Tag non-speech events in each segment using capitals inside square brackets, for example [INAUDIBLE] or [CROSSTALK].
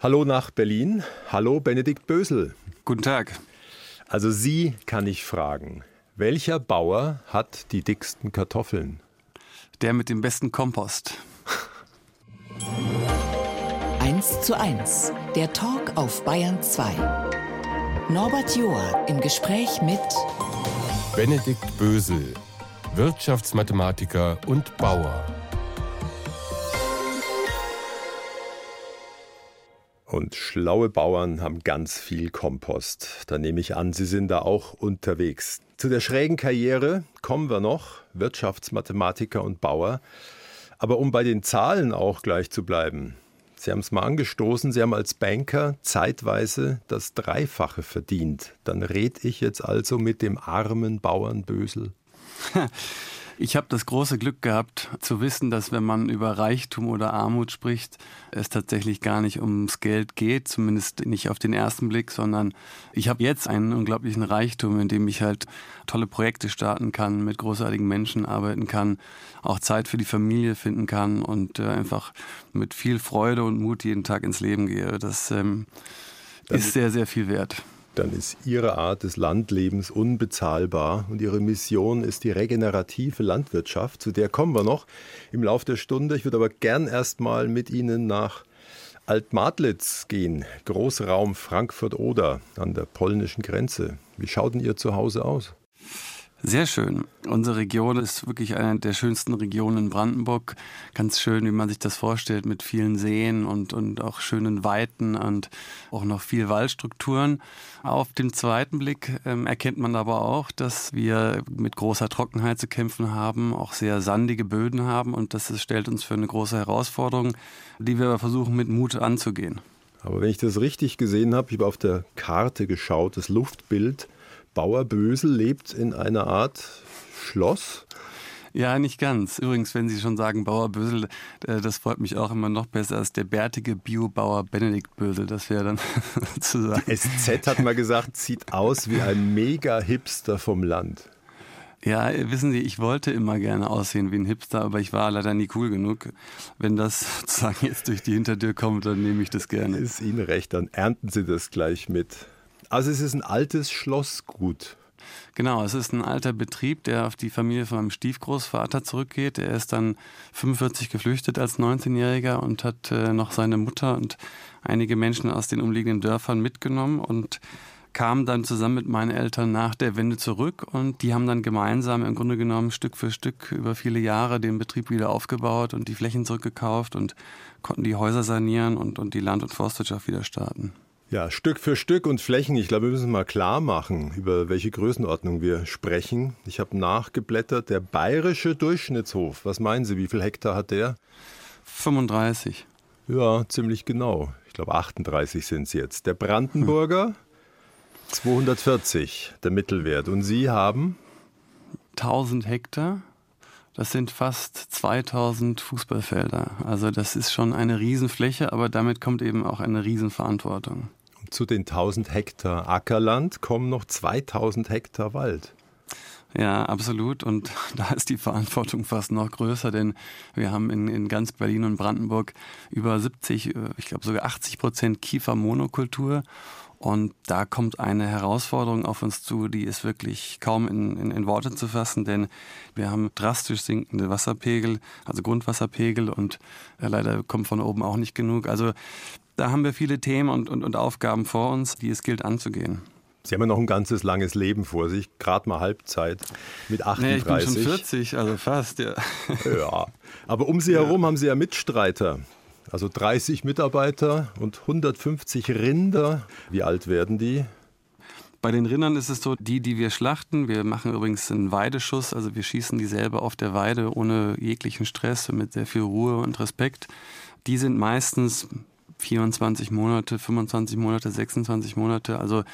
Hallo nach Berlin. Hallo Benedikt Bösel. Guten Tag. Also Sie kann ich fragen. Welcher Bauer hat die dicksten Kartoffeln? Der mit dem besten Kompost. [LAUGHS] 1 zu 1. Der Talk auf Bayern 2. Norbert Joa im Gespräch mit Benedikt Bösel, Wirtschaftsmathematiker und Bauer. Und schlaue Bauern haben ganz viel Kompost. Da nehme ich an, Sie sind da auch unterwegs. Zu der schrägen Karriere kommen wir noch, Wirtschaftsmathematiker und Bauer. Aber um bei den Zahlen auch gleich zu bleiben. Sie haben es mal angestoßen, Sie haben als Banker zeitweise das Dreifache verdient. Dann red ich jetzt also mit dem armen Bauern Bösel. [LAUGHS] Ich habe das große Glück gehabt, zu wissen, dass wenn man über Reichtum oder Armut spricht, es tatsächlich gar nicht ums Geld geht, zumindest nicht auf den ersten Blick, sondern ich habe jetzt einen unglaublichen Reichtum, in dem ich halt tolle Projekte starten kann, mit großartigen Menschen arbeiten kann, auch Zeit für die Familie finden kann und äh, einfach mit viel Freude und Mut jeden Tag ins Leben gehe. Das ähm, ist sehr, sehr viel wert dann ist Ihre Art des Landlebens unbezahlbar und Ihre Mission ist die regenerative Landwirtschaft. Zu der kommen wir noch im Laufe der Stunde. Ich würde aber gern erstmal mit Ihnen nach Altmadlitz gehen, Großraum Frankfurt-Oder an der polnischen Grenze. Wie schaut denn Ihr Zuhause aus? Sehr schön. Unsere Region ist wirklich eine der schönsten Regionen in Brandenburg. Ganz schön, wie man sich das vorstellt, mit vielen Seen und, und auch schönen Weiten und auch noch viel Waldstrukturen. Auf den zweiten Blick ähm, erkennt man aber auch, dass wir mit großer Trockenheit zu kämpfen haben, auch sehr sandige Böden haben und das stellt uns für eine große Herausforderung, die wir versuchen mit Mut anzugehen. Aber wenn ich das richtig gesehen habe, ich habe auf der Karte geschaut, das Luftbild, Bauer Bösel lebt in einer Art Schloss. Ja, nicht ganz. Übrigens, wenn Sie schon sagen Bauer Bösel, äh, das freut mich auch immer noch besser als der bärtige Biobauer Benedikt Bösel. Das wäre dann [LAUGHS] sozusagen. Die SZ hat mal gesagt, sieht aus wie ein Mega-Hipster vom Land. Ja, wissen Sie, ich wollte immer gerne aussehen wie ein Hipster, aber ich war leider nie cool genug. Wenn das [LAUGHS] sozusagen jetzt durch die Hintertür kommt, dann nehme ich das gerne. Ist Ihnen recht, dann ernten Sie das gleich mit. Also es ist ein altes Schlossgut. Genau, es ist ein alter Betrieb, der auf die Familie von meinem Stiefgroßvater zurückgeht. Er ist dann 45 geflüchtet als 19-Jähriger und hat äh, noch seine Mutter und einige Menschen aus den umliegenden Dörfern mitgenommen und kam dann zusammen mit meinen Eltern nach der Wende zurück und die haben dann gemeinsam im Grunde genommen Stück für Stück über viele Jahre den Betrieb wieder aufgebaut und die Flächen zurückgekauft und konnten die Häuser sanieren und, und die Land- und Forstwirtschaft wieder starten. Ja, Stück für Stück und Flächen. Ich glaube, wir müssen mal klar machen, über welche Größenordnung wir sprechen. Ich habe nachgeblättert, der bayerische Durchschnittshof. Was meinen Sie, wie viel Hektar hat der? 35. Ja, ziemlich genau. Ich glaube, 38 sind es jetzt. Der Brandenburger hm. 240, der Mittelwert. Und Sie haben? 1000 Hektar. Das sind fast 2000 Fußballfelder. Also das ist schon eine Riesenfläche, aber damit kommt eben auch eine Riesenverantwortung. Zu den 1000 Hektar Ackerland kommen noch 2000 Hektar Wald. Ja, absolut. Und [LAUGHS] da ist die Verantwortung fast noch größer, denn wir haben in, in ganz Berlin und Brandenburg über 70, äh, ich glaube sogar 80 Prozent Kiefermonokultur. Und da kommt eine Herausforderung auf uns zu, die ist wirklich kaum in, in, in, Worte zu fassen, denn wir haben drastisch sinkende Wasserpegel, also Grundwasserpegel und äh, leider kommt von oben auch nicht genug. Also da haben wir viele Themen und, und, und Aufgaben vor uns, die es gilt anzugehen. Sie haben ja noch ein ganzes langes Leben vor sich, gerade mal Halbzeit mit 38. Nee, ich bin schon 40, also fast, ja. Ja, aber um Sie herum haben Sie ja Mitstreiter. Also 30 Mitarbeiter und 150 Rinder. Wie alt werden die? Bei den Rindern ist es so, die, die wir schlachten, wir machen übrigens einen Weideschuss, also wir schießen die selber auf der Weide ohne jeglichen Stress, mit sehr viel Ruhe und Respekt. Die sind meistens 24 Monate, 25 Monate, 26 Monate. Also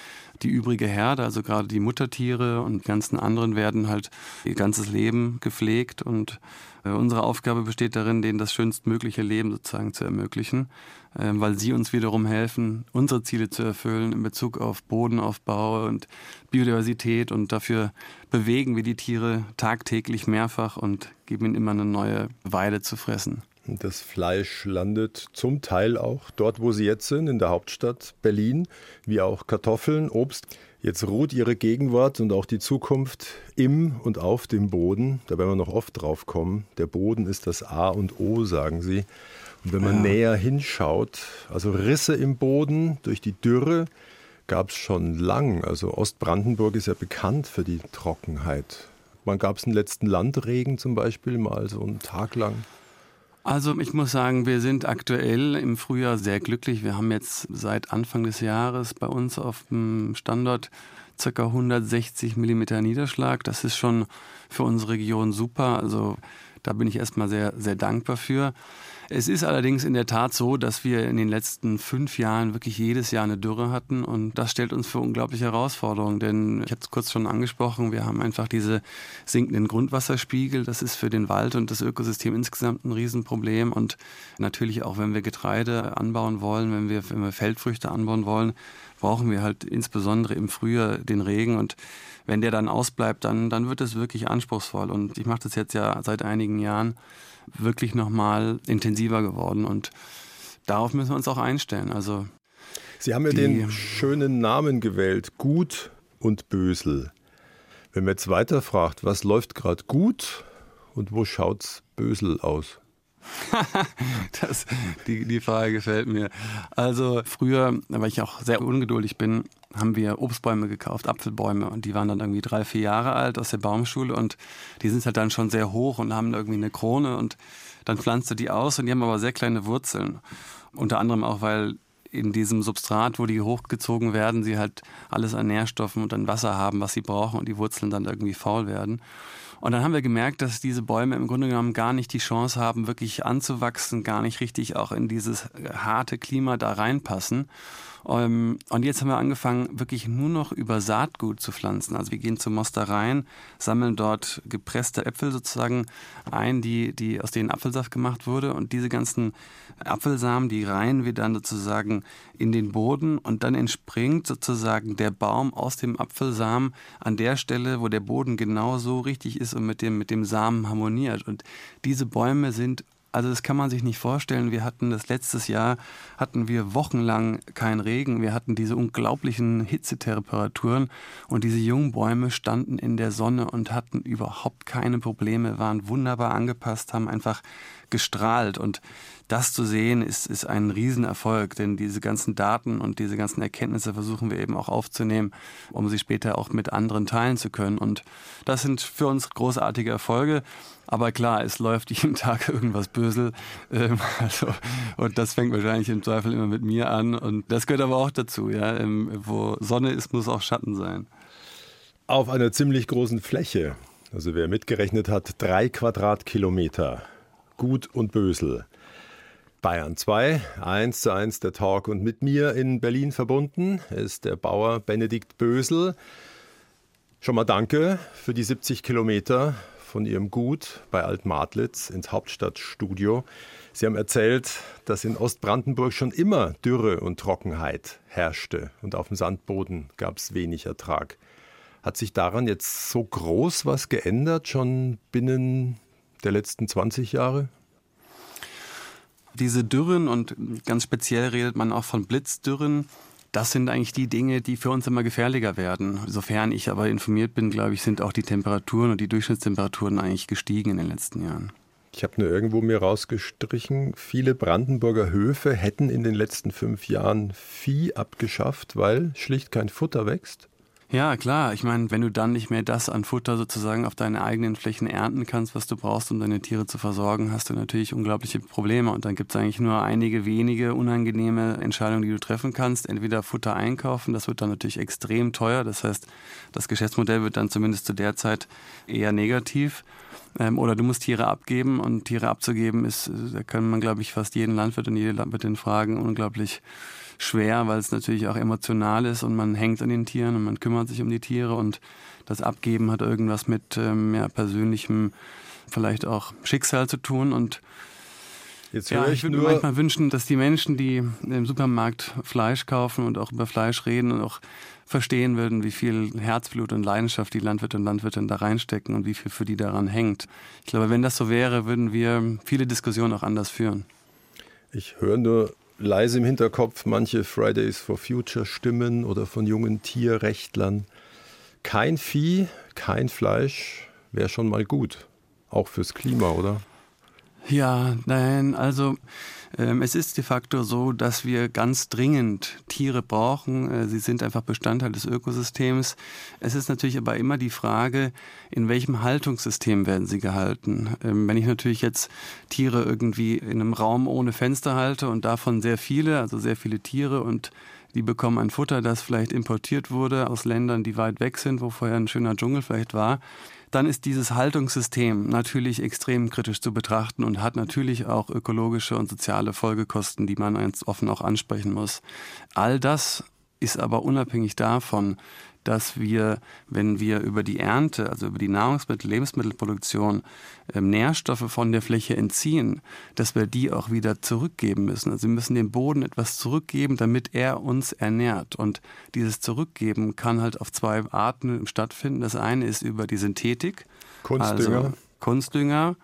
die übrige Herde, also gerade die Muttertiere und ganzen anderen werden halt ihr ganzes Leben gepflegt und äh, unsere Aufgabe besteht darin, denen das schönstmögliche Leben sozusagen zu ermöglichen, äh, weil sie uns wiederum helfen, unsere Ziele zu erfüllen in Bezug auf Bodenaufbau und Biodiversität und dafür bewegen wir die Tiere tagtäglich mehrfach und geben ihnen immer eine neue Weide zu fressen. Das Fleisch landet zum Teil auch dort, wo Sie jetzt sind, in der Hauptstadt Berlin, wie auch Kartoffeln, Obst. Jetzt ruht Ihre Gegenwart und auch die Zukunft im und auf dem Boden. Da werden wir noch oft drauf kommen. Der Boden ist das A und O, sagen Sie. Und wenn man ja. näher hinschaut, also Risse im Boden durch die Dürre gab es schon lang. Also Ostbrandenburg ist ja bekannt für die Trockenheit. Wann gab es den letzten Landregen zum Beispiel mal so einen Tag lang? Also ich muss sagen, wir sind aktuell im Frühjahr sehr glücklich. Wir haben jetzt seit Anfang des Jahres bei uns auf dem Standort ca. 160 Millimeter Niederschlag. Das ist schon für unsere Region super. Also da bin ich erstmal sehr, sehr dankbar für. Es ist allerdings in der Tat so, dass wir in den letzten fünf Jahren wirklich jedes Jahr eine Dürre hatten und das stellt uns für unglaubliche Herausforderungen, denn ich habe es kurz schon angesprochen, wir haben einfach diese sinkenden Grundwasserspiegel, das ist für den Wald und das Ökosystem insgesamt ein Riesenproblem und natürlich auch, wenn wir Getreide anbauen wollen, wenn wir, wenn wir Feldfrüchte anbauen wollen, brauchen wir halt insbesondere im Frühjahr den Regen und wenn der dann ausbleibt, dann, dann wird es wirklich anspruchsvoll und ich mache das jetzt ja seit einigen Jahren wirklich nochmal intensiver geworden. Und darauf müssen wir uns auch einstellen. Also Sie haben ja den schönen Namen gewählt, Gut und Bösel. Wenn man jetzt weiterfragt, was läuft gerade gut und wo schaut's Bösel aus? [LAUGHS] das, die, die Frage gefällt mir. Also früher, weil ich auch sehr ungeduldig bin, haben wir Obstbäume gekauft, Apfelbäume und die waren dann irgendwie drei, vier Jahre alt aus der Baumschule und die sind halt dann schon sehr hoch und haben irgendwie eine Krone und dann pflanzte die aus und die haben aber sehr kleine Wurzeln. Unter anderem auch, weil in diesem Substrat, wo die hochgezogen werden, sie halt alles an Nährstoffen und an Wasser haben, was sie brauchen und die Wurzeln dann irgendwie faul werden. Und dann haben wir gemerkt, dass diese Bäume im Grunde genommen gar nicht die Chance haben, wirklich anzuwachsen, gar nicht richtig auch in dieses harte Klima da reinpassen. Ähm, und jetzt haben wir angefangen, wirklich nur noch über Saatgut zu pflanzen. Also wir gehen zu Mostereien, sammeln dort gepresste Äpfel sozusagen ein, die, die aus denen Apfelsaft gemacht wurde. Und diese ganzen Apfelsamen, die reihen wir dann sozusagen in den Boden und dann entspringt sozusagen der Baum aus dem Apfelsamen an der Stelle, wo der Boden genau so richtig ist und mit dem, mit dem Samen harmoniert. Und diese Bäume sind also das kann man sich nicht vorstellen. Wir hatten das letztes Jahr, hatten wir wochenlang keinen Regen. Wir hatten diese unglaublichen Hitzetemperaturen und diese jungen Bäume standen in der Sonne und hatten überhaupt keine Probleme, waren wunderbar angepasst, haben einfach gestrahlt und das zu sehen, ist, ist ein Riesenerfolg, denn diese ganzen Daten und diese ganzen Erkenntnisse versuchen wir eben auch aufzunehmen, um sie später auch mit anderen teilen zu können. Und das sind für uns großartige Erfolge. Aber klar, es läuft jeden [LAUGHS] Tag irgendwas Bösel. Ähm, also, und das fängt wahrscheinlich im Zweifel immer mit mir an. Und das gehört aber auch dazu. Ja? Ähm, wo Sonne ist, muss auch Schatten sein. Auf einer ziemlich großen Fläche, also wer mitgerechnet hat, drei Quadratkilometer, Gut und Bösel. Bayern 2, 1 zu 1 der Talk. Und mit mir in Berlin verbunden ist der Bauer Benedikt Bösel. Schon mal danke für die 70 Kilometer von Ihrem Gut bei Altmadlitz ins Hauptstadtstudio. Sie haben erzählt, dass in Ostbrandenburg schon immer Dürre und Trockenheit herrschte und auf dem Sandboden gab es wenig Ertrag. Hat sich daran jetzt so groß was geändert, schon binnen der letzten 20 Jahre? Diese Dürren und ganz speziell redet man auch von Blitzdürren. Das sind eigentlich die Dinge, die für uns immer gefährlicher werden. Sofern ich aber informiert bin, glaube ich, sind auch die Temperaturen und die Durchschnittstemperaturen eigentlich gestiegen in den letzten Jahren. Ich habe nur irgendwo mir rausgestrichen, viele Brandenburger Höfe hätten in den letzten fünf Jahren Vieh abgeschafft, weil schlicht kein Futter wächst. Ja, klar. Ich meine, wenn du dann nicht mehr das an Futter sozusagen auf deinen eigenen Flächen ernten kannst, was du brauchst, um deine Tiere zu versorgen, hast du natürlich unglaubliche Probleme. Und dann gibt es eigentlich nur einige wenige unangenehme Entscheidungen, die du treffen kannst. Entweder Futter einkaufen, das wird dann natürlich extrem teuer. Das heißt, das Geschäftsmodell wird dann zumindest zu der Zeit eher negativ. Ähm, oder du musst Tiere abgeben und Tiere abzugeben ist, da kann man, glaube ich, fast jeden Landwirt und jede Landwirtin fragen, unglaublich schwer, weil es natürlich auch emotional ist und man hängt an den Tieren und man kümmert sich um die Tiere und das Abgeben hat irgendwas mit ähm, ja, persönlichem, vielleicht auch Schicksal zu tun und Jetzt ja, ich ich würde mir manchmal wünschen, dass die Menschen, die im Supermarkt Fleisch kaufen und auch über Fleisch reden und auch verstehen würden, wie viel Herzblut und Leidenschaft die Landwirte und Landwirtinnen da reinstecken und wie viel für die daran hängt. Ich glaube, wenn das so wäre, würden wir viele Diskussionen auch anders führen. ich höre nur leise im Hinterkopf manche Fridays for Future Stimmen oder von jungen Tierrechtlern. Kein Vieh, kein Fleisch wäre schon mal gut. Auch fürs Klima, oder? Ja, nein, also es ist de facto so, dass wir ganz dringend Tiere brauchen. Äh, sie sind einfach Bestandteil des Ökosystems. Es ist natürlich aber immer die Frage, in welchem Haltungssystem werden sie gehalten. Ähm, wenn ich natürlich jetzt Tiere irgendwie in einem Raum ohne Fenster halte und davon sehr viele, also sehr viele Tiere und die bekommen ein Futter, das vielleicht importiert wurde aus Ländern, die weit weg sind, wo vorher ein schöner Dschungel vielleicht war, dann ist dieses Haltungssystem natürlich extrem kritisch zu betrachten und hat natürlich auch ökologische und soziale Folgekosten, die man ganz offen auch ansprechen muss. All das ist aber unabhängig davon, dass wir, wenn wir über die Ernte, also über die Nahrungsmittel, Lebensmittelproduktion ähm, Nährstoffe von der Fläche entziehen, dass wir die auch wieder zurückgeben müssen. Also wir müssen dem Boden etwas zurückgeben, damit er uns ernährt. Und dieses Zurückgeben kann halt auf zwei Arten stattfinden. Das eine ist über die Synthetik, Kunstdünger. also Kunstdünger.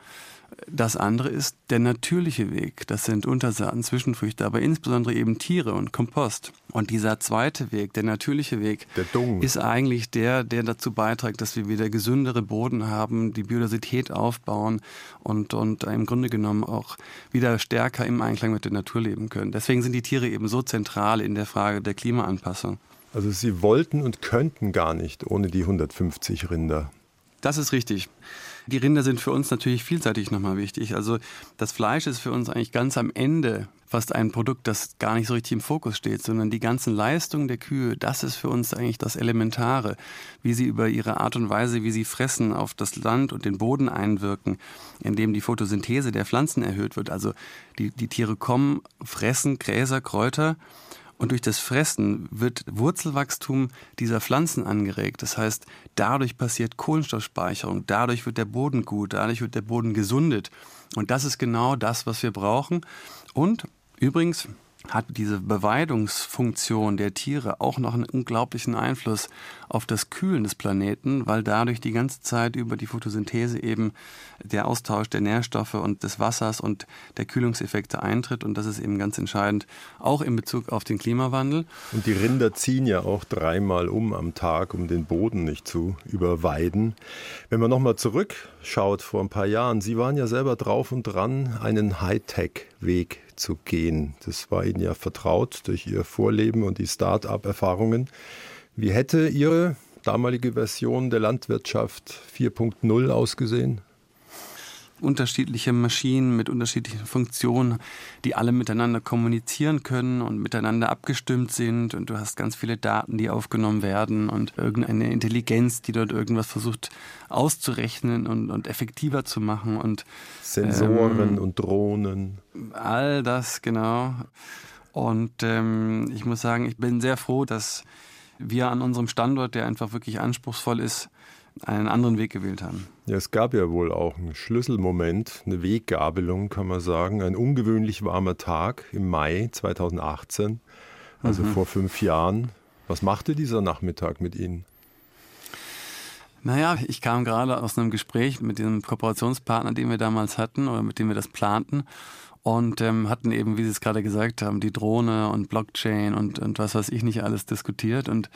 Das andere ist der natürliche Weg. Das sind Untersaaten, Zwischenfrüchte, aber insbesondere eben Tiere und Kompost. Und dieser zweite Weg, der natürliche Weg, Der Dung. ist eigentlich der, der dazu beiträgt, dass wir wieder gesündere Boden haben, die Biodiversität aufbauen und, und im Grunde genommen auch wieder stärker im Einklang mit der Natur leben können. Deswegen sind die Tiere eben so zentral in der Frage der Klimaanpassung. Also sie wollten und könnten gar nicht ohne die 150 Rinder. Das ist richtig. Die Rinder sind für uns natürlich vielseitig nochmal wichtig. Also das Fleisch ist für uns eigentlich ganz am Ende fast ein Produkt, das gar nicht so richtig im Fokus steht, sondern die ganzen Leistungen der Kühe, das ist für uns eigentlich das Elementare, wie sie über ihre Art und Weise, wie sie fressen, auf das Land und den Boden einwirken, indem die Photosynthese der Pflanzen erhöht wird. Also die, die Tiere kommen, fressen Gräser, Kräuter und durch das Fressen wird Wurzelwachstum dieser Pflanzen angeregt. Das heißt, dadurch passiert Kohlenstoffspeicherung, dadurch wird der Boden gut, dadurch wird der Boden gesundet. Und das ist genau das, was wir brauchen. Und übrigens hat diese Beweidungsfunktion der Tiere auch noch einen unglaublichen Einfluss auf das Kühlen des Planeten, weil dadurch die ganze Zeit über die Photosynthese eben der Austausch der Nährstoffe und des Wassers und der Kühlungseffekte eintritt. Und das ist eben ganz entscheidend, auch in Bezug auf den Klimawandel. Und die Rinder ziehen ja auch dreimal um am Tag, um den Boden nicht zu überweiden. Wenn man nochmal zurückschaut vor ein paar Jahren, Sie waren ja selber drauf und dran, einen Hightech-Weg zu gehen. Das war Ihnen ja vertraut durch Ihr Vorleben und die Start-up-Erfahrungen. Wie hätte Ihre damalige Version der Landwirtschaft 4.0 ausgesehen? Unterschiedliche Maschinen mit unterschiedlichen Funktionen, die alle miteinander kommunizieren können und miteinander abgestimmt sind und du hast ganz viele Daten, die aufgenommen werden und irgendeine Intelligenz, die dort irgendwas versucht auszurechnen und, und effektiver zu machen und Sensoren und Drohnen. all das genau. Und ähm, ich muss sagen, ich bin sehr froh, dass wir an unserem Standort, der einfach wirklich anspruchsvoll ist, einen anderen Weg gewählt haben. Ja, es gab ja wohl auch einen Schlüsselmoment, eine Weggabelung, kann man sagen. Ein ungewöhnlich warmer Tag im Mai 2018, also vor fünf Jahren. Was machte dieser Nachmittag mit Ihnen? Naja, ich kam gerade aus einem Gespräch mit diesem Kooperationspartner, den wir damals hatten oder mit dem wir das planten und ähm, hatten eben, wie Sie es gerade gesagt haben, die Drohne und Blockchain und, und was weiß ich nicht alles diskutiert. Und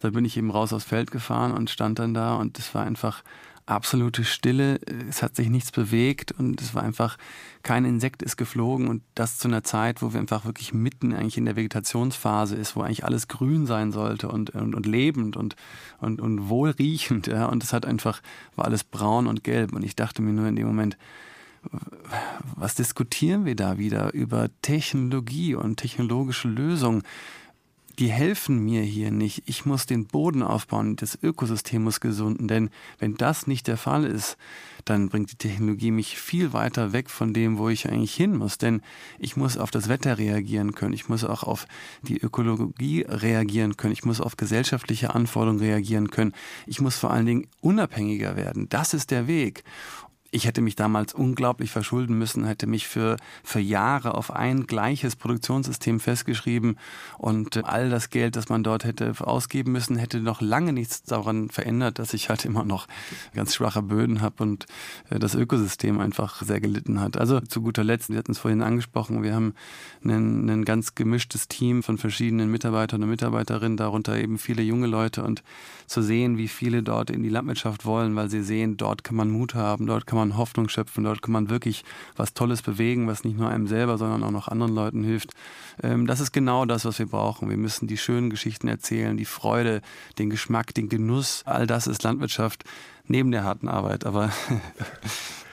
da bin ich eben raus aufs Feld gefahren und stand dann da und es war einfach absolute Stille. Es hat sich nichts bewegt und es war einfach kein Insekt ist geflogen und das zu einer Zeit, wo wir einfach wirklich mitten eigentlich in der Vegetationsphase ist, wo eigentlich alles grün sein sollte und, und, und lebend und, und, und wohlriechend. Ja. Und es hat einfach, war alles braun und gelb. Und ich dachte mir nur in dem Moment, was diskutieren wir da wieder über Technologie und technologische Lösungen? Die helfen mir hier nicht. Ich muss den Boden aufbauen, das Ökosystem muss gesunden, denn wenn das nicht der Fall ist, dann bringt die Technologie mich viel weiter weg von dem, wo ich eigentlich hin muss. Denn ich muss auf das Wetter reagieren können, ich muss auch auf die Ökologie reagieren können, ich muss auf gesellschaftliche Anforderungen reagieren können, ich muss vor allen Dingen unabhängiger werden. Das ist der Weg. Ich hätte mich damals unglaublich verschulden müssen, hätte mich für, für Jahre auf ein gleiches Produktionssystem festgeschrieben und all das Geld, das man dort hätte ausgeben müssen, hätte noch lange nichts daran verändert, dass ich halt immer noch ganz schwache Böden habe und äh, das Ökosystem einfach sehr gelitten hat. Also zu guter Letzt, wir hatten es vorhin angesprochen, wir haben ein, ein ganz gemischtes Team von verschiedenen Mitarbeitern und Mitarbeiterinnen, darunter eben viele junge Leute und zu sehen, wie viele dort in die Landwirtschaft wollen, weil sie sehen, dort kann man Mut haben, dort kann man Hoffnung schöpfen, dort kann man wirklich was Tolles bewegen, was nicht nur einem selber, sondern auch noch anderen Leuten hilft. Ähm, das ist genau das, was wir brauchen. Wir müssen die schönen Geschichten erzählen, die Freude, den Geschmack, den Genuss, all das ist Landwirtschaft neben der harten Arbeit. Aber [LAUGHS]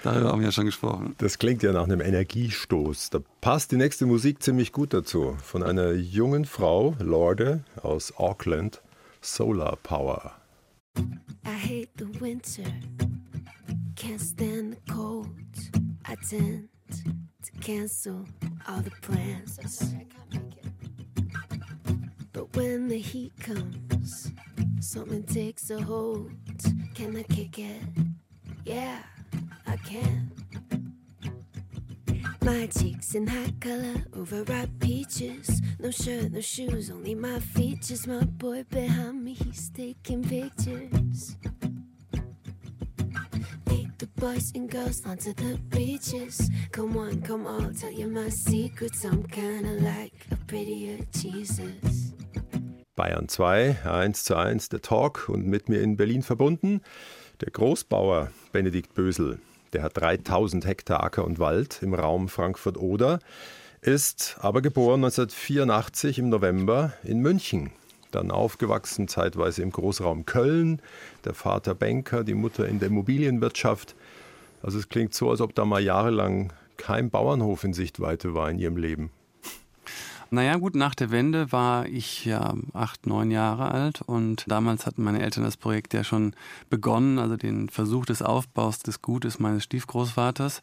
Darüber haben wir ja schon gesprochen. Das klingt ja nach einem Energiestoß. Da passt die nächste Musik ziemlich gut dazu. Von einer jungen Frau, Lorde aus Auckland, Solar Power. I hate the winter, can't stand the cold. I tend to cancel all the plans. But when the heat comes, something takes a hold. Can I kick it? Yeah, I can. My cheeks in hot color, overripe peaches. No shirt, no shoes, only my features. My boy behind me, he's taking pictures. Boys and girls onto the beaches. Come on, come on, tell you my secrets. I'm kinda like a prettier Jesus. Bayern 2, 1 zu 1, der Talk und mit mir in Berlin verbunden der Großbauer Benedikt Bösel der hat 3000 Hektar Acker und Wald im Raum Frankfurt-Oder, ist aber geboren 1984 im November in München. Dann aufgewachsen zeitweise im Großraum Köln, der Vater Banker, die Mutter in der Immobilienwirtschaft. Also es klingt so, als ob da mal jahrelang kein Bauernhof in Sichtweite war in ihrem Leben. Naja, gut, nach der Wende war ich ja acht, neun Jahre alt und damals hatten meine Eltern das Projekt ja schon begonnen, also den Versuch des Aufbaus des Gutes meines Stiefgroßvaters.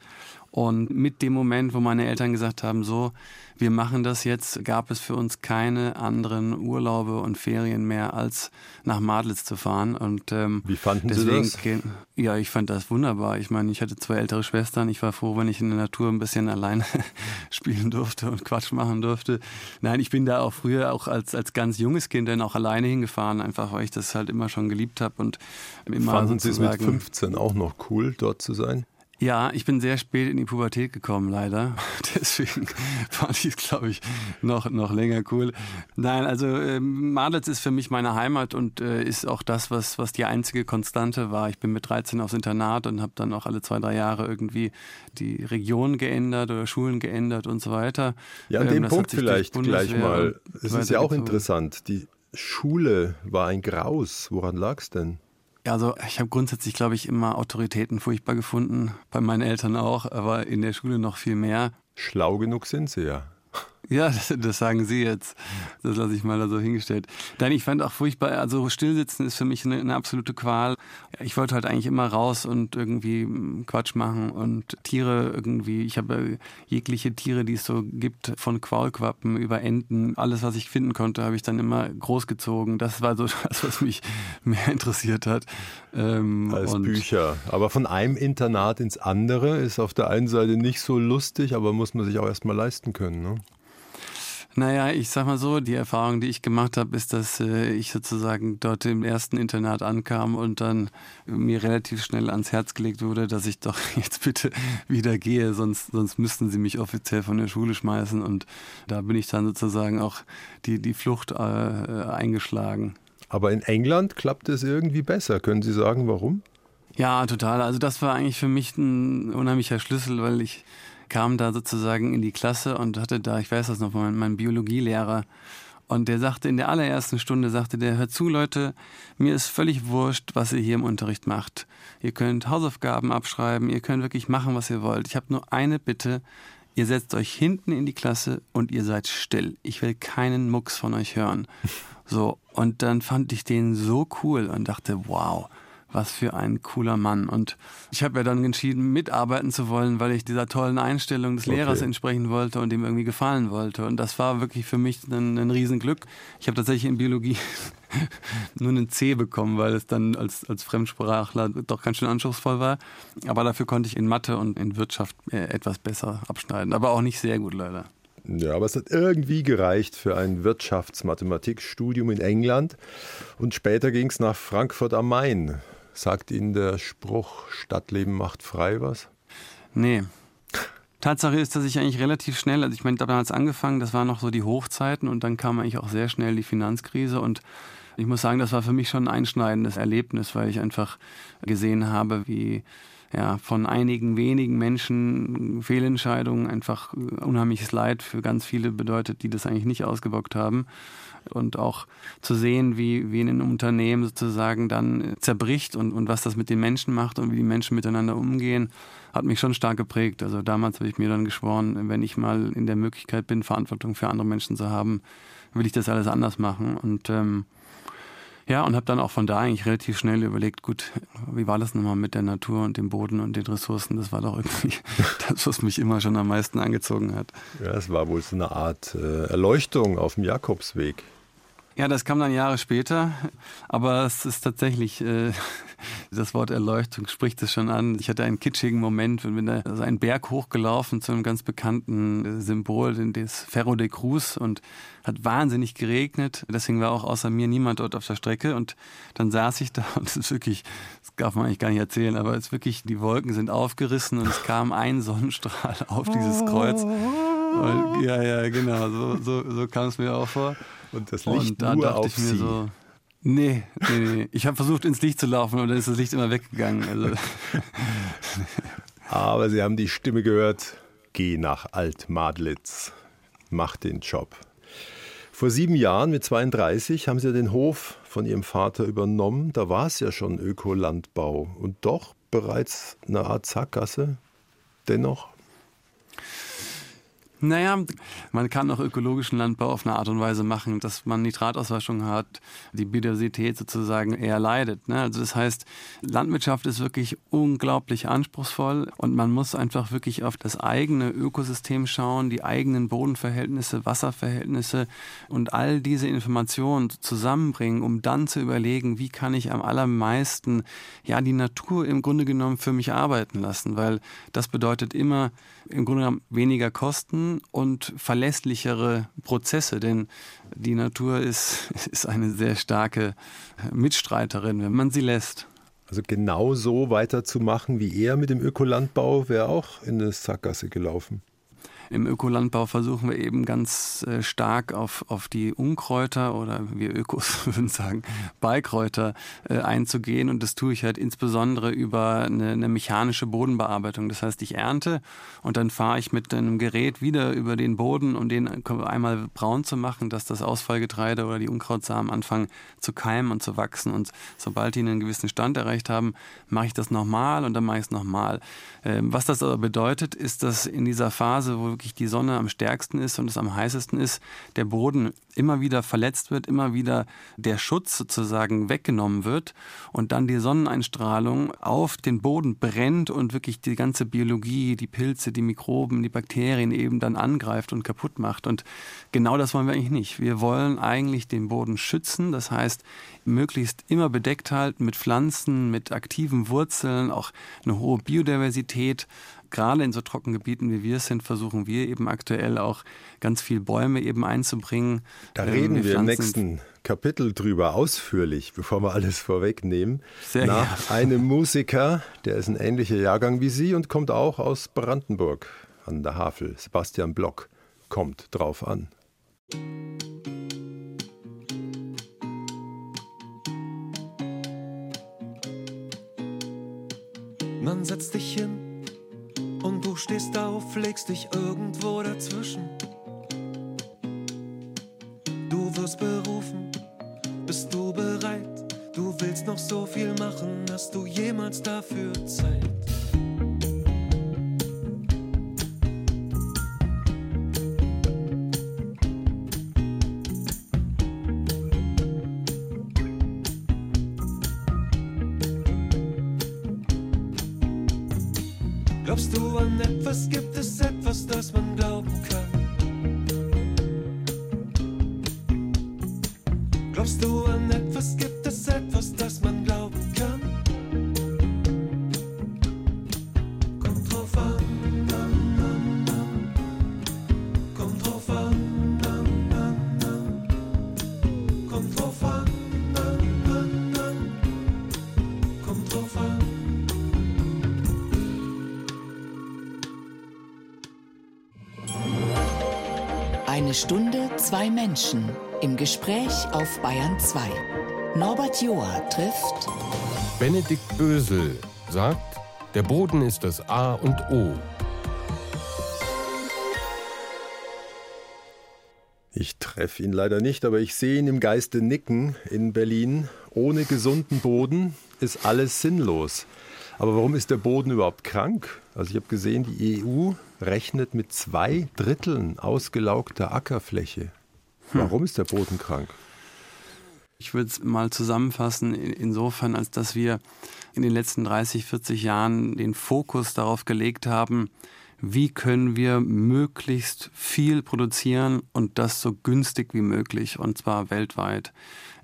Und mit dem Moment, wo meine Eltern gesagt haben, so, wir machen das jetzt, gab es für uns keine anderen Urlaube und Ferien mehr, als nach Madlitz zu fahren. Und ähm, wie fanden deswegen, Sie das? Ja, ich fand das wunderbar. Ich meine, ich hatte zwei ältere Schwestern. Ich war froh, wenn ich in der Natur ein bisschen alleine [LAUGHS] spielen durfte und Quatsch machen durfte. Nein, ich bin da auch früher auch als als ganz junges Kind dann auch alleine hingefahren, einfach weil ich das halt immer schon geliebt habe und immer Fanden Sie es mit 15 auch noch cool, dort zu sein? Ja, ich bin sehr spät in die Pubertät gekommen, leider. [LAUGHS] Deswegen fand ich es, glaube ich, noch, noch länger cool. Nein, also äh, Madels ist für mich meine Heimat und äh, ist auch das, was, was die einzige Konstante war. Ich bin mit 13 aufs Internat und habe dann auch alle zwei, drei Jahre irgendwie die Region geändert oder Schulen geändert und so weiter. Ja, an ähm, dem Punkt vielleicht gleich mal. Es ist ja auch interessant. Die Schule war ein Graus. Woran lag es denn? Also ich habe grundsätzlich, glaube ich, immer Autoritäten furchtbar gefunden, bei meinen Eltern auch, aber in der Schule noch viel mehr. Schlau genug sind sie ja. Ja, [LAUGHS] das, das, sagen Sie jetzt. Das lasse ich mal da so hingestellt. Nein, ich fand auch furchtbar, also stillsitzen ist für mich eine, eine, absolute Qual. Ich wollte halt eigentlich immer raus und irgendwie hm, Quatsch machen und Tiere irgendwie, ich habe jegliche Tiere, die es so gibt, von Quaulquappen über Enten, alles, was ich finden konnte, habe ich dann immer großgezogen. Das war so [LAUGHS] das, was mich mehr interessiert hat. Ähm, Als Bücher. Aber von einem Internat ins andere ist auf der einen Seite nicht so lustig, aber muss man sich auch erstmal leisten können. Ne? Naja, ich sag mal so, die Erfahrung, die ich gemacht habe, ist, dass äh, ich sozusagen dort im ersten Internat ankam und dann mir relativ schnell ans Herz gelegt wurde, dass ich doch [LAUGHS] jetzt bitte wieder gehe, sonst, sonst müssten sie mich offiziell von der Schule schmeißen. Und da bin ich dann sozusagen auch die, die Flucht äh, eingeschlagen. Aber in England klappt es irgendwie besser. Können Sie sagen, warum? Ja, total. Also das war eigentlich für mich ein unheimlicher Schlüssel, weil ich kam da sozusagen in die Klasse und hatte da, ich weiß das noch, meinen, meinen Biologielehrer. Und der sagte in der allerersten Stunde, sagte der, hört zu Leute, mir ist völlig wurscht, was ihr hier im Unterricht macht. Ihr könnt Hausaufgaben abschreiben, ihr könnt wirklich machen, was ihr wollt. Ich habe nur eine Bitte, ihr setzt euch hinten in die Klasse und ihr seid still. Ich will keinen Mucks von euch hören. [LAUGHS] So, und dann fand ich den so cool und dachte, wow, was für ein cooler Mann. Und ich habe ja dann entschieden, mitarbeiten zu wollen, weil ich dieser tollen Einstellung des Lehrers okay. entsprechen wollte und ihm irgendwie gefallen wollte. Und das war wirklich für mich ein, ein Riesenglück. Ich habe tatsächlich in Biologie [LAUGHS] nur einen C bekommen, weil es dann als, als Fremdsprachler doch ganz schön anspruchsvoll war. Aber dafür konnte ich in Mathe und in Wirtschaft äh, etwas besser abschneiden. Aber auch nicht sehr gut leider. Ja, aber es hat irgendwie gereicht für ein Wirtschaftsmathematikstudium in England. Und später ging es nach Frankfurt am Main. Sagt Ihnen der Spruch Stadtleben macht frei was? Nee. Tatsache ist, dass ich eigentlich relativ schnell, also ich meine, damals angefangen, das waren noch so die Hochzeiten und dann kam eigentlich auch sehr schnell die Finanzkrise und ich muss sagen, das war für mich schon ein einschneidendes Erlebnis, weil ich einfach gesehen habe, wie ja, von einigen wenigen Menschen Fehlentscheidungen einfach unheimliches Leid für ganz viele bedeutet, die das eigentlich nicht ausgebockt haben. Und auch zu sehen, wie, wie ein Unternehmen sozusagen dann zerbricht und, und was das mit den Menschen macht und wie die Menschen miteinander umgehen, hat mich schon stark geprägt. Also damals habe ich mir dann geschworen, wenn ich mal in der Möglichkeit bin, Verantwortung für andere Menschen zu haben, will ich das alles anders machen. Und ähm, ja, und habe dann auch von da eigentlich relativ schnell überlegt, gut, wie war das nochmal mit der Natur und dem Boden und den Ressourcen? Das war doch irgendwie [LAUGHS] das, was mich immer schon am meisten angezogen hat. Ja, es war wohl so eine Art äh, Erleuchtung auf dem Jakobsweg. Ja, das kam dann Jahre später, aber es ist tatsächlich, äh, [LAUGHS] das Wort Erleuchtung spricht es schon an. Ich hatte einen kitschigen Moment und bin da also einen Berg hochgelaufen zu einem ganz bekannten äh, Symbol, das Ferro de Cruz und hat wahnsinnig geregnet. Deswegen war auch außer mir niemand dort auf der Strecke und dann saß ich da [LAUGHS] und es ist wirklich, das darf man eigentlich gar nicht erzählen, aber es ist wirklich, die Wolken sind aufgerissen und es kam ein Sonnenstrahl auf dieses Kreuz. Und, ja, ja, genau, so, so, so kam es mir auch vor. Und das Licht und da nur dachte auf ich mir sie. so, nee, nee, nee. Ich habe versucht ins Licht zu laufen und dann ist das Licht immer weggegangen. Also. [LAUGHS] Aber Sie haben die Stimme gehört, geh nach Altmadlitz, mach den Job. Vor sieben Jahren mit 32 haben Sie den Hof von Ihrem Vater übernommen. Da war es ja schon Ökolandbau und doch bereits eine Art Sackgasse. Dennoch naja, man kann auch ökologischen Landbau auf eine Art und Weise machen, dass man Nitratauswaschung hat, die Biodiversität sozusagen eher leidet. Ne? Also das heißt, Landwirtschaft ist wirklich unglaublich anspruchsvoll und man muss einfach wirklich auf das eigene Ökosystem schauen, die eigenen Bodenverhältnisse, Wasserverhältnisse und all diese Informationen zusammenbringen, um dann zu überlegen, wie kann ich am allermeisten ja die Natur im Grunde genommen für mich arbeiten lassen, weil das bedeutet immer im Grunde genommen weniger Kosten und verlässlichere Prozesse, denn die Natur ist, [LAUGHS] ist eine sehr starke Mitstreiterin, wenn man sie lässt. Also genau so weiterzumachen wie er mit dem Ökolandbau wäre auch in eine Sackgasse gelaufen. Im Ökolandbau versuchen wir eben ganz äh, stark auf, auf die Unkräuter oder wir Ökos [LAUGHS] würden sagen Beikräuter äh, einzugehen. Und das tue ich halt insbesondere über eine, eine mechanische Bodenbearbeitung. Das heißt, ich ernte und dann fahre ich mit einem Gerät wieder über den Boden, um den einmal braun zu machen, dass das Ausfallgetreide oder die Unkrautsamen anfangen zu keimen und zu wachsen. Und sobald die einen gewissen Stand erreicht haben, mache ich das nochmal und dann mache ich es nochmal. Ähm, was das aber bedeutet, ist, dass in dieser Phase, wo wirklich die Sonne am stärksten ist und es am heißesten ist, der Boden immer wieder verletzt wird, immer wieder der Schutz sozusagen weggenommen wird und dann die Sonneneinstrahlung auf den Boden brennt und wirklich die ganze Biologie, die Pilze, die Mikroben, die Bakterien eben dann angreift und kaputt macht. Und genau das wollen wir eigentlich nicht. Wir wollen eigentlich den Boden schützen, das heißt möglichst immer bedeckt halten mit Pflanzen, mit aktiven Wurzeln, auch eine hohe Biodiversität gerade in so Trockengebieten wie wir sind, versuchen wir eben aktuell auch ganz viel Bäume eben einzubringen. Da ähm, reden wir, wir im nächsten Kapitel drüber ausführlich, bevor wir alles vorwegnehmen. Sehr Nach [LAUGHS] ja. einem Musiker, der ist ein ähnlicher Jahrgang wie Sie und kommt auch aus Brandenburg an der Havel. Sebastian Block kommt drauf an. Man setzt dich hin und du stehst auf, legst dich irgendwo dazwischen. Du wirst berufen, bist du bereit? Du willst noch so viel machen, hast du jemals dafür Zeit? An etwas? Gibt es etwas, das man glauben kann? Glaubst du an etwas? Gibt zwei Menschen im Gespräch auf Bayern 2. Norbert Joa trifft Benedikt Bösel sagt, der Boden ist das A und O. Ich treffe ihn leider nicht, aber ich sehe ihn im Geiste nicken in Berlin. Ohne gesunden Boden ist alles sinnlos. Aber warum ist der Boden überhaupt krank? Also ich habe gesehen, die EU rechnet mit zwei Dritteln ausgelaugter Ackerfläche. Warum ist der Boden krank? Ich würde es mal zusammenfassen, in- insofern, als dass wir in den letzten 30, 40 Jahren den Fokus darauf gelegt haben, wie können wir möglichst viel produzieren und das so günstig wie möglich, und zwar weltweit.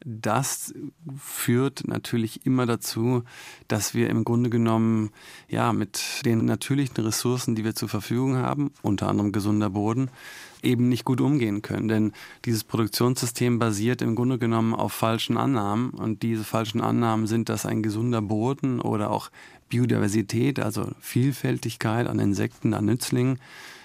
Das führt natürlich immer dazu, dass wir im Grunde genommen ja mit den natürlichen Ressourcen, die wir zur Verfügung haben, unter anderem gesunder Boden, eben nicht gut umgehen können. Denn dieses Produktionssystem basiert im Grunde genommen auf falschen Annahmen. Und diese falschen Annahmen sind, dass ein gesunder Boden oder auch Biodiversität, also Vielfältigkeit an Insekten, an Nützlingen,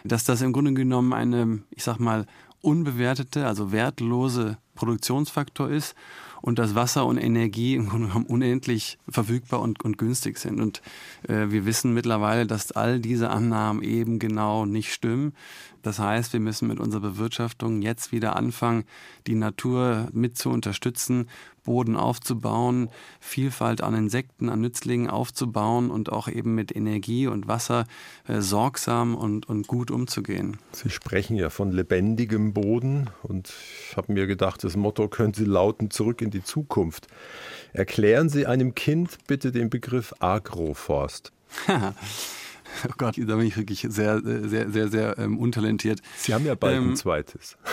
dass das im Grunde genommen eine, ich sag mal, unbewertete, also wertlose Produktionsfaktor ist und dass Wasser und Energie im Grunde genommen unendlich verfügbar und, und günstig sind. Und äh, wir wissen mittlerweile, dass all diese Annahmen eben genau nicht stimmen. Das heißt, wir müssen mit unserer Bewirtschaftung jetzt wieder anfangen, die Natur mit zu unterstützen, Boden aufzubauen, Vielfalt an Insekten, an Nützlingen aufzubauen und auch eben mit Energie und Wasser äh, sorgsam und, und gut umzugehen. Sie sprechen ja von lebendigem Boden und ich habe mir gedacht, das Motto könnte lauten zurück in die Zukunft. Erklären Sie einem Kind bitte den Begriff Agroforst. [LAUGHS] [LAUGHS] Oh Gott, da bin ich wirklich sehr, sehr, sehr, sehr ähm, untalentiert. Sie haben ja bald ein Ähm, zweites. [LAUGHS]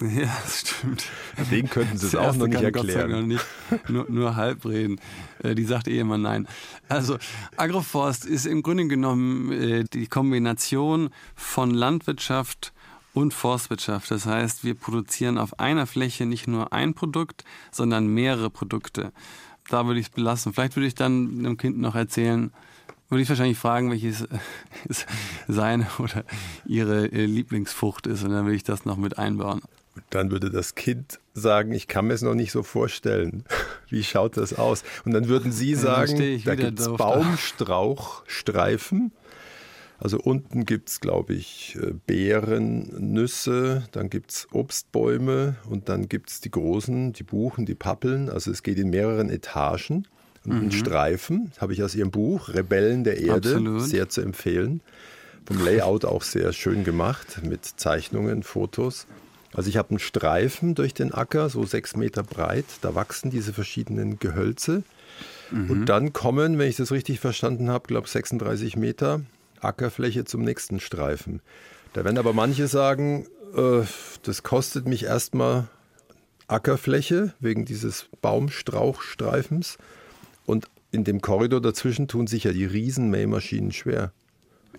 Ja, das stimmt. Den könnten Sie es auch noch nicht erklären. noch nicht, nur, nur halb reden. Äh, Die sagt eh immer nein. Also Agroforst ist im Grunde genommen äh, die Kombination von Landwirtschaft und Forstwirtschaft. Das heißt, wir produzieren auf einer Fläche nicht nur ein Produkt, sondern mehrere Produkte. Da würde ich es belassen. Vielleicht würde ich dann dem Kind noch erzählen, würde ich wahrscheinlich fragen, welches äh, [LAUGHS] seine oder ihre äh, Lieblingsfrucht ist. Und dann würde ich das noch mit einbauen. Dann würde das Kind sagen, ich kann mir es noch nicht so vorstellen. [LAUGHS] Wie schaut das aus? Und dann würden Sie sagen, da gibt es. Baumstrauchstreifen. Also unten gibt es, glaube ich, äh, Beeren, Nüsse, dann gibt es Obstbäume und dann gibt es die großen, die Buchen, die Pappeln. Also es geht in mehreren Etagen. Und Mhm. in Streifen, habe ich aus Ihrem Buch, Rebellen der Erde, Absolut. sehr zu empfehlen. Vom Layout auch sehr schön gemacht, mit Zeichnungen, Fotos. Also ich habe einen Streifen durch den Acker, so sechs Meter breit. Da wachsen diese verschiedenen Gehölze. Und dann kommen, wenn ich das richtig verstanden habe, glaube 36 Meter Ackerfläche zum nächsten Streifen. Da werden aber manche sagen, äh, das kostet mich erstmal Ackerfläche wegen dieses Baumstrauchstreifens. Und in dem Korridor dazwischen tun sich ja die Riesenmähmaschinen schwer.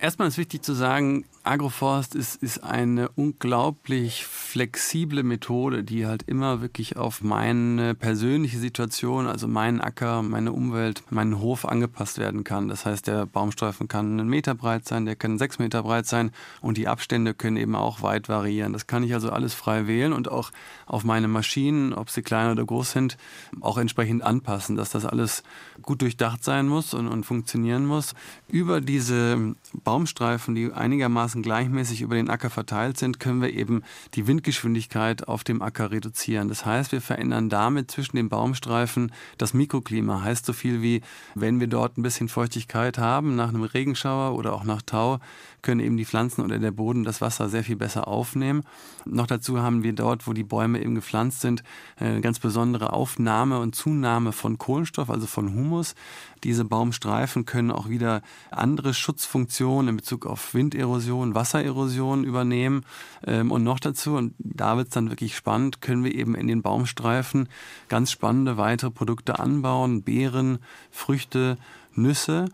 Erstmal ist wichtig zu sagen, Agroforst ist, ist eine unglaublich flexible Methode, die halt immer wirklich auf meine persönliche Situation, also meinen Acker, meine Umwelt, meinen Hof angepasst werden kann. Das heißt, der Baumstreifen kann einen Meter breit sein, der kann sechs Meter breit sein und die Abstände können eben auch weit variieren. Das kann ich also alles frei wählen und auch auf meine Maschinen, ob sie klein oder groß sind, auch entsprechend anpassen, dass das alles gut durchdacht sein muss und, und funktionieren muss. Über diese Baumstreifen, die einigermaßen einigermaßen gleichmäßig über den Acker verteilt sind, können wir eben die Windgeschwindigkeit auf dem Acker reduzieren. Das heißt, wir verändern damit zwischen den Baumstreifen das Mikroklima. Heißt so viel wie, wenn wir dort ein bisschen Feuchtigkeit haben nach einem Regenschauer oder auch nach Tau, können eben die Pflanzen oder der Boden das Wasser sehr viel besser aufnehmen. Noch dazu haben wir dort, wo die Bäume eben gepflanzt sind, eine ganz besondere Aufnahme und Zunahme von Kohlenstoff, also von Humus. Diese Baumstreifen können auch wieder andere Schutzfunktionen in Bezug auf Winderosion, Wassererosion übernehmen. Ähm, und noch dazu, und da wird es dann wirklich spannend, können wir eben in den Baumstreifen ganz spannende weitere Produkte anbauen, Beeren, Früchte, Nüsse.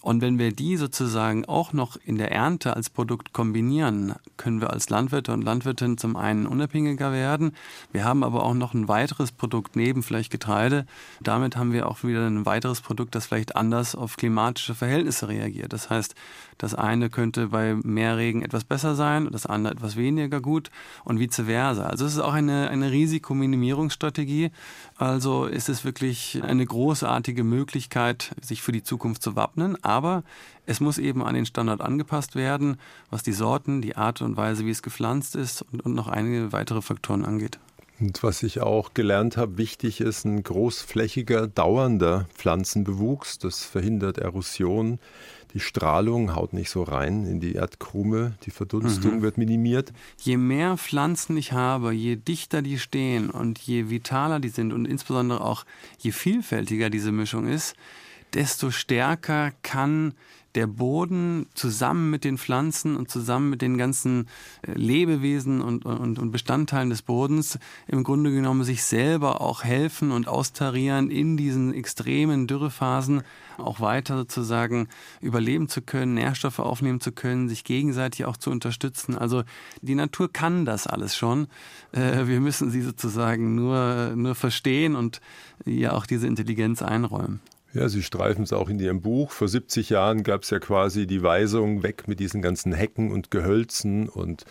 Und wenn wir die sozusagen auch noch in der Ernte als Produkt kombinieren, können wir als Landwirte und Landwirtin zum einen unabhängiger werden. Wir haben aber auch noch ein weiteres Produkt neben vielleicht Getreide. Damit haben wir auch wieder ein weiteres Produkt, das vielleicht anders auf klimatische Verhältnisse reagiert. Das heißt, das eine könnte bei mehr Regen etwas besser sein, das andere etwas weniger gut und vice versa. Also es ist auch eine, eine Risikominimierungsstrategie. Also ist es wirklich eine großartige Möglichkeit, sich für die Zukunft zu wappnen. Aber es muss eben an den Standard angepasst werden, was die Sorten, die Art und Weise, wie es gepflanzt ist und, und noch einige weitere Faktoren angeht. Und was ich auch gelernt habe, wichtig ist ein großflächiger, dauernder Pflanzenbewuchs. Das verhindert Erosion. Die Strahlung haut nicht so rein in die Erdkrume. Die Verdunstung mhm. wird minimiert. Je mehr Pflanzen ich habe, je dichter die stehen und je vitaler die sind und insbesondere auch je vielfältiger diese Mischung ist, desto stärker kann der Boden zusammen mit den Pflanzen und zusammen mit den ganzen äh, Lebewesen und, und, und Bestandteilen des Bodens im Grunde genommen sich selber auch helfen und austarieren in diesen extremen Dürrephasen auch weiter sozusagen überleben zu können, Nährstoffe aufnehmen zu können, sich gegenseitig auch zu unterstützen. Also die Natur kann das alles schon. Äh, wir müssen sie sozusagen nur, nur verstehen und ihr auch diese Intelligenz einräumen. Ja, Sie streifen es auch in Ihrem Buch. Vor 70 Jahren gab es ja quasi die Weisung, weg mit diesen ganzen Hecken und Gehölzen und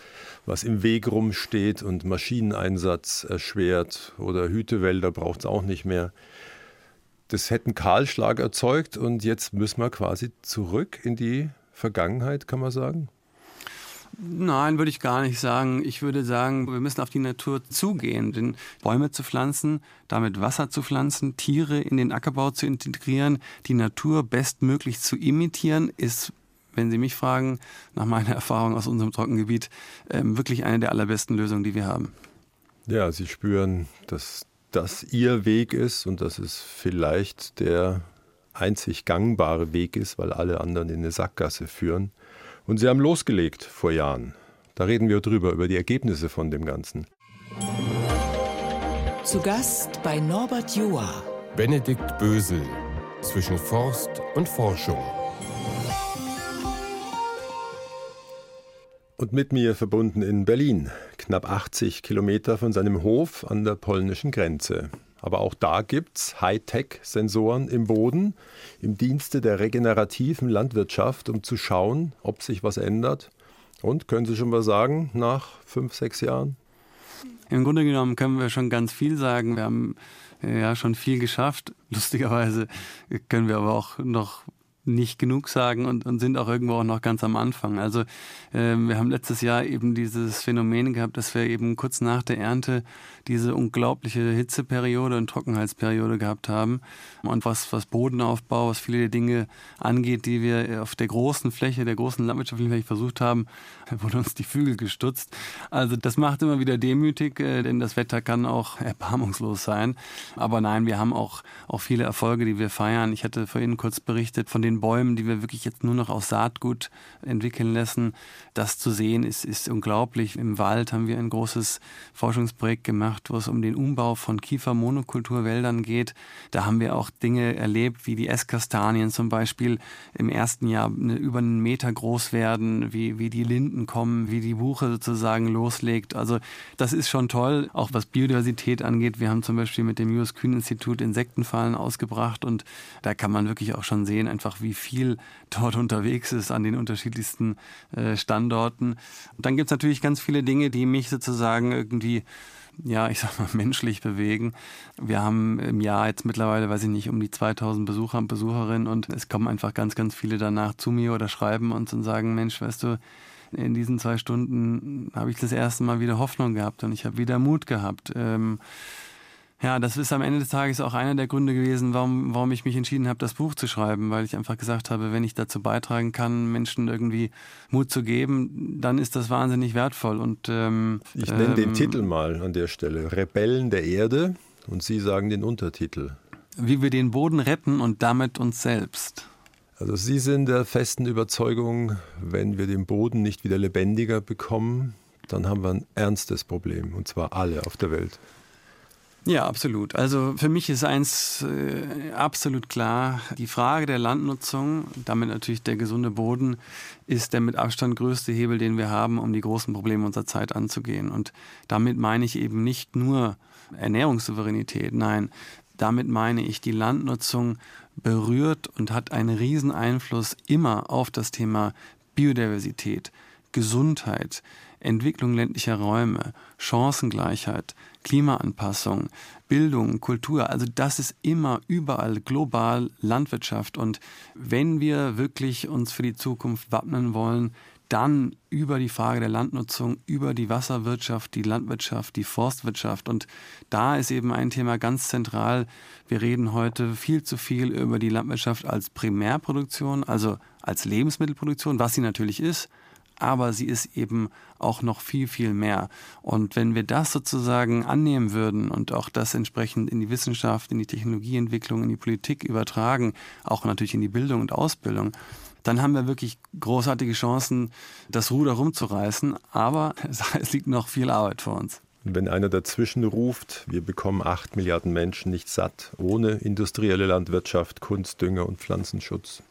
was im Weg rumsteht und Maschineneinsatz erschwert oder Hütewälder braucht es auch nicht mehr. Das hätte einen Kahlschlag erzeugt und jetzt müssen wir quasi zurück in die Vergangenheit, kann man sagen? Nein, würde ich gar nicht sagen. Ich würde sagen, wir müssen auf die Natur zugehen, denn Bäume zu pflanzen, damit Wasser zu pflanzen, Tiere in den Ackerbau zu integrieren, die Natur bestmöglich zu imitieren, ist wenn Sie mich fragen, nach meiner [LAUGHS] Erfahrung aus unserem Trockengebiet, ähm, wirklich eine der allerbesten Lösungen, die wir haben. Ja, Sie spüren, dass das Ihr Weg ist und dass es vielleicht der einzig gangbare Weg ist, weil alle anderen in eine Sackgasse führen. Und sie haben losgelegt vor Jahren. Da reden wir drüber, über die Ergebnisse von dem Ganzen. Zu Gast bei Norbert Joa. Benedikt Bösel zwischen Forst und Forschung. Und mit mir verbunden in Berlin, knapp 80 Kilometer von seinem Hof an der polnischen Grenze. Aber auch da gibt es Hightech-Sensoren im Boden im Dienste der regenerativen Landwirtschaft, um zu schauen, ob sich was ändert. Und können Sie schon mal sagen, nach fünf, sechs Jahren? Im Grunde genommen können wir schon ganz viel sagen. Wir haben ja schon viel geschafft. [LAUGHS] Lustigerweise können wir aber auch noch nicht genug sagen und, und sind auch irgendwo auch noch ganz am Anfang. Also äh, wir haben letztes Jahr eben dieses Phänomen gehabt, dass wir eben kurz nach der Ernte diese unglaubliche Hitzeperiode und Trockenheitsperiode gehabt haben. Und was, was Bodenaufbau, was viele Dinge angeht, die wir auf der großen Fläche, der großen landwirtschaftlichen Fläche versucht haben, [LAUGHS] wurden uns die Flügel gestutzt. Also das macht immer wieder demütig, äh, denn das Wetter kann auch [LAUGHS] erbarmungslos sein. Aber nein, wir haben auch, auch viele Erfolge, die wir feiern. Ich hatte vorhin kurz berichtet von den Bäumen, die wir wirklich jetzt nur noch aus Saatgut entwickeln lassen. Das zu sehen ist, ist unglaublich. Im Wald haben wir ein großes Forschungsprojekt gemacht, wo es um den Umbau von Kiefermonokulturwäldern geht. Da haben wir auch Dinge erlebt, wie die Esskastanien zum Beispiel im ersten Jahr über einen Meter groß werden, wie, wie die Linden kommen, wie die Buche sozusagen loslegt. Also das ist schon toll, auch was Biodiversität angeht. Wir haben zum Beispiel mit dem Julius Kühn Institut Insektenfallen ausgebracht und da kann man wirklich auch schon sehen, einfach wie viel dort unterwegs ist an den unterschiedlichsten äh, Standorten. Und dann gibt es natürlich ganz viele Dinge, die mich sozusagen irgendwie ja, ich sag mal, [LAUGHS] menschlich bewegen. Wir haben im Jahr jetzt mittlerweile, weiß ich nicht, um die 2000 Besucher und Besucherinnen und es kommen einfach ganz, ganz viele danach zu mir oder schreiben uns und sagen, Mensch, weißt du, in diesen zwei Stunden habe ich das erste Mal wieder Hoffnung gehabt und ich habe wieder Mut gehabt. Ähm, ja, das ist am Ende des Tages auch einer der Gründe gewesen, warum, warum ich mich entschieden habe, das Buch zu schreiben, weil ich einfach gesagt habe, wenn ich dazu beitragen kann, Menschen irgendwie Mut zu geben, dann ist das wahnsinnig wertvoll. Und ähm, Ich nenne den ähm, Titel mal an der Stelle. Rebellen der Erde und Sie sagen den Untertitel. Wie wir den Boden retten und damit uns selbst. Also Sie sind der festen Überzeugung, wenn wir den Boden nicht wieder lebendiger bekommen, dann haben wir ein ernstes Problem, und zwar alle auf der Welt. Ja, absolut. Also für mich ist eins äh, absolut klar, die Frage der Landnutzung, damit natürlich der gesunde Boden, ist der mit Abstand größte Hebel, den wir haben, um die großen Probleme unserer Zeit anzugehen. Und damit meine ich eben nicht nur Ernährungssouveränität, nein, damit meine ich, die Landnutzung berührt und hat einen riesen Einfluss immer auf das Thema Biodiversität, Gesundheit, Entwicklung ländlicher Räume, Chancengleichheit, Klimaanpassung, Bildung, Kultur. Also das ist immer überall global Landwirtschaft. Und wenn wir wirklich uns für die Zukunft wappnen wollen, dann über die Frage der Landnutzung, über die Wasserwirtschaft, die Landwirtschaft, die Forstwirtschaft. Und da ist eben ein Thema ganz zentral. Wir reden heute viel zu viel über die Landwirtschaft als Primärproduktion, also als Lebensmittelproduktion, was sie natürlich ist aber sie ist eben auch noch viel, viel mehr. Und wenn wir das sozusagen annehmen würden und auch das entsprechend in die Wissenschaft, in die Technologieentwicklung, in die Politik übertragen, auch natürlich in die Bildung und Ausbildung, dann haben wir wirklich großartige Chancen, das Ruder rumzureißen. Aber [LAUGHS] es liegt noch viel Arbeit vor uns. Wenn einer dazwischen ruft, wir bekommen acht Milliarden Menschen nicht satt, ohne industrielle Landwirtschaft, Kunstdünger und Pflanzenschutz.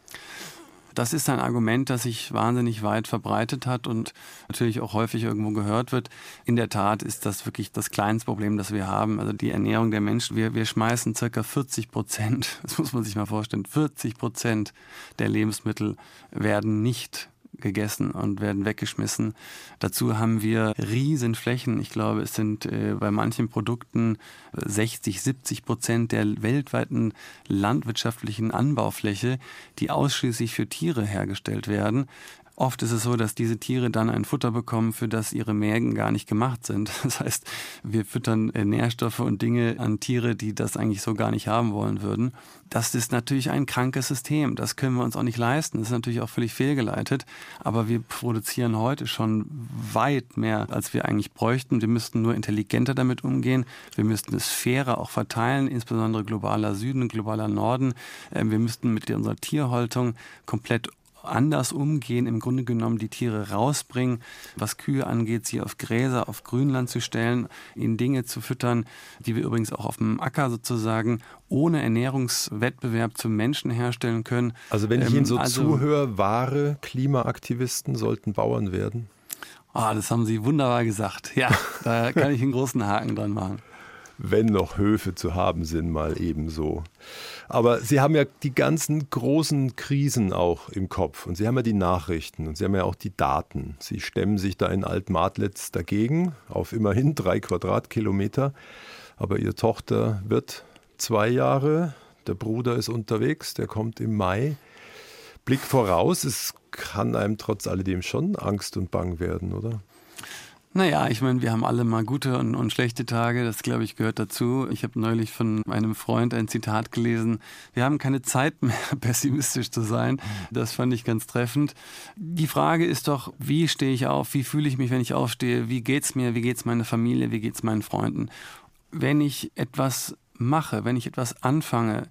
Das ist ein Argument, das sich wahnsinnig weit verbreitet hat und natürlich auch häufig irgendwo gehört wird. In der Tat ist das wirklich das kleinste Problem, das wir haben. Also die Ernährung der Menschen. Wir, wir schmeißen circa 40 Prozent, [LAUGHS] das muss man sich mal vorstellen, 40 Prozent der Lebensmittel werden nicht gegessen und werden weggeschmissen. Dazu haben wir riesen Flächen. Ich glaube, es sind äh, bei manchen Produkten 60, 70 Prozent der weltweiten landwirtschaftlichen Anbaufläche, die ausschließlich für Tiere hergestellt werden. Oft ist es so, dass diese Tiere dann ein Futter bekommen, für das ihre Mägen gar nicht gemacht sind. [LAUGHS] Das heißt, wir füttern äh, Nährstoffe und Dinge an Tiere, die das eigentlich so gar nicht haben wollen würden. Das ist natürlich ein krankes System. Das können wir uns auch nicht leisten. Das ist natürlich auch völlig fehlgeleitet. Aber wir produzieren heute schon weit mehr, als wir eigentlich bräuchten. Wir müssten nur intelligenter damit umgehen. Wir müssten es fairer auch verteilen, insbesondere globaler Süden, globaler Norden. Ähm, Wir müssten mit unserer Tierhaltung komplett anders umgehen, im Grunde genommen die Tiere rausbringen, was Kühe angeht, sie auf Gräser, auf Grünland zu stellen, ihnen Dinge zu füttern, die wir übrigens auch auf dem Acker sozusagen ohne Ernährungswettbewerb zum Menschen herstellen können. Also wenn ich Ähm, Ihnen so also- zuhöre, wahre Klimaaktivisten sollten Bauern werden. Ah, das haben Sie wunderbar gesagt. Ja, [LAUGHS] da kann ich einen großen Haken dran machen. Wenn noch Höfe zu haben sind, mal ebenso. Aber Sie haben ja die ganzen großen Krisen auch im Kopf und Sie haben ja die Nachrichten und Sie haben ja auch die Daten. Sie stemmen sich da in Altmadlitz dagegen auf immerhin drei Quadratkilometer. Aber Ihre Tochter wird zwei Jahre, der Bruder ist unterwegs, der kommt im Mai. Blick voraus, es kann einem trotz alledem schon Angst und Bang werden, oder? Naja, ich meine, wir haben alle mal gute und, und schlechte Tage, das glaube ich gehört dazu. Ich habe neulich von einem Freund ein Zitat gelesen, wir haben keine Zeit mehr, [LAUGHS] pessimistisch zu sein. Das fand ich ganz treffend. Die Frage ist doch, wie stehe ich auf, wie fühle ich mich, wenn ich aufstehe, wie geht's mir, wie geht's meiner Familie, wie geht's meinen Freunden. Wenn ich etwas mache, wenn ich etwas anfange,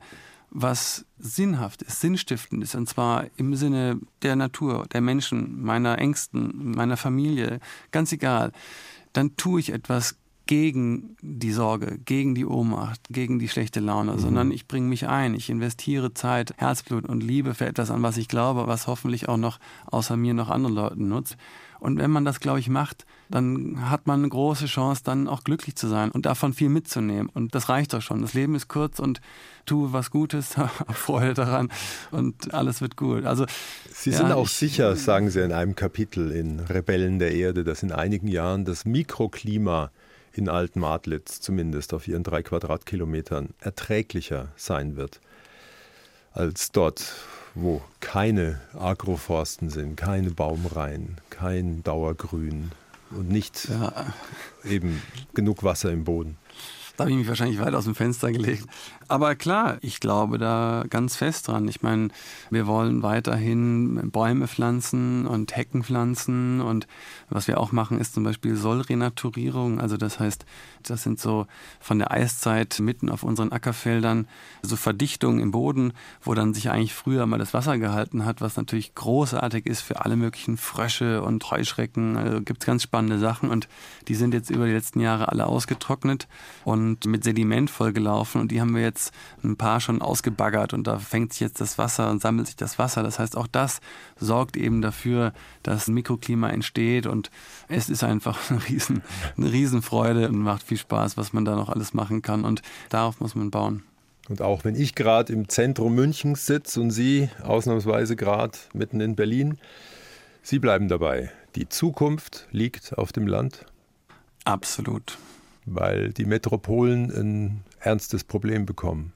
was sinnhaft ist, sinnstiftend ist, und zwar im Sinne der Natur, der Menschen, meiner Ängsten, meiner Familie, ganz egal, dann tue ich etwas gegen die Sorge, gegen die Ohnmacht, gegen die schlechte Laune, sondern ich bringe mich ein, ich investiere Zeit, Herzblut und Liebe für etwas, an was ich glaube, was hoffentlich auch noch außer mir noch anderen Leuten nutzt. Und wenn man das, glaube ich, macht, dann hat man eine große Chance, dann auch glücklich zu sein und davon viel mitzunehmen. Und das reicht doch schon. Das Leben ist kurz und tue was Gutes, [LAUGHS] hab Freude daran und alles wird gut. Also Sie ja, sind auch ich- sicher, sagen Sie in einem Kapitel in Rebellen der Erde, dass in einigen Jahren das Mikroklima in Altmadlitz zumindest auf Ihren drei Quadratkilometern erträglicher sein wird. als dort, wo keine Agroforsten sind, keine Baumreihen, kein Dauergrün und nicht Ja, eben genug Wasser im Boden. Da habe ich mich wahrscheinlich weit aus dem Fenster gelegt. Aber klar, ich glaube da ganz fest dran. Ich meine, wir wollen weiterhin Bäume pflanzen und Hecken pflanzen. Und was wir auch machen, ist zum Beispiel Sollrenaturierung. Also das heißt, das sind so von der Eiszeit mitten auf unseren Ackerfeldern so Verdichtungen im Boden, wo dann sich eigentlich früher mal das Wasser gehalten hat, was natürlich großartig ist für alle möglichen Frösche und Heuschrecken. Also gibt es ganz spannende Sachen und die sind jetzt über die letzten Jahre alle ausgetrocknet und mit Sediment vollgelaufen und die haben wir jetzt ein paar schon ausgebaggert und da fängt sich jetzt das Wasser und sammelt sich das Wasser. Das heißt, auch das sorgt eben dafür, dass ein Mikroklima entsteht und es ist einfach [LAUGHS] eine, riesen, eine Riesenfreude und macht viel Spaß, was man da noch alles machen kann und darauf muss man bauen. Und auch wenn ich gerade im Zentrum Münchens sitze und Sie ausnahmsweise gerade mitten in Berlin, Sie bleiben dabei. Die Zukunft liegt auf dem Land, Absolut. Weil die Metropolen ein ernstes Problem bekommen.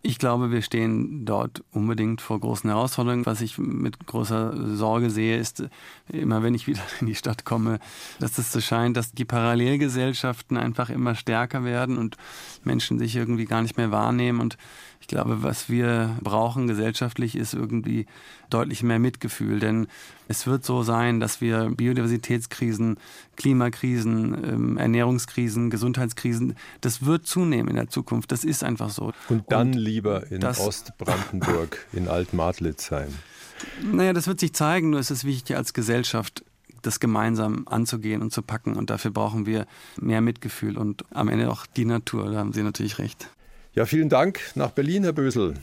Ich glaube, wir stehen dort unbedingt vor großen Herausforderungen. Was ich mit großer Sorge sehe, ist immer, wenn ich wieder [LAUGHS] in die Stadt komme, dass es so scheint, dass die Parallelgesellschaften einfach immer stärker werden und Menschen sich irgendwie gar nicht mehr wahrnehmen. Und ich glaube, was wir brauchen gesellschaftlich ist irgendwie deutlich mehr Mitgefühl. Denn es wird so sein, dass wir Biodiversitätskrisen, Klimakrisen, ähm, Ernährungskrisen, Gesundheitskrisen, das wird zunehmen in der Zukunft. Das ist einfach so. Und dann lieber in Ostbrandenburg, [LAUGHS] in Altmadlitz sein. Naja, das wird sich zeigen, nur ist es wichtig als Gesellschaft, das gemeinsam anzugehen und zu packen. Und dafür brauchen wir mehr Mitgefühl und am Ende auch die Natur. Da haben Sie natürlich recht. Ja, vielen Dank nach Berlin, Herr Bösel.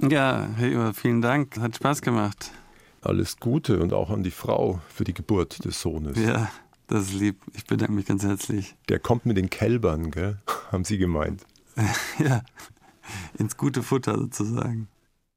Ja, Herr Iwer, vielen Dank. Hat Spaß gemacht. Alles Gute und auch an die Frau für die Geburt des Sohnes. Ja, das ist lieb. Ich bedanke mich ganz herzlich. Der kommt mit den Kälbern, gell? [LAUGHS] haben Sie gemeint. [LAUGHS] Ja, ins gute Futter sozusagen.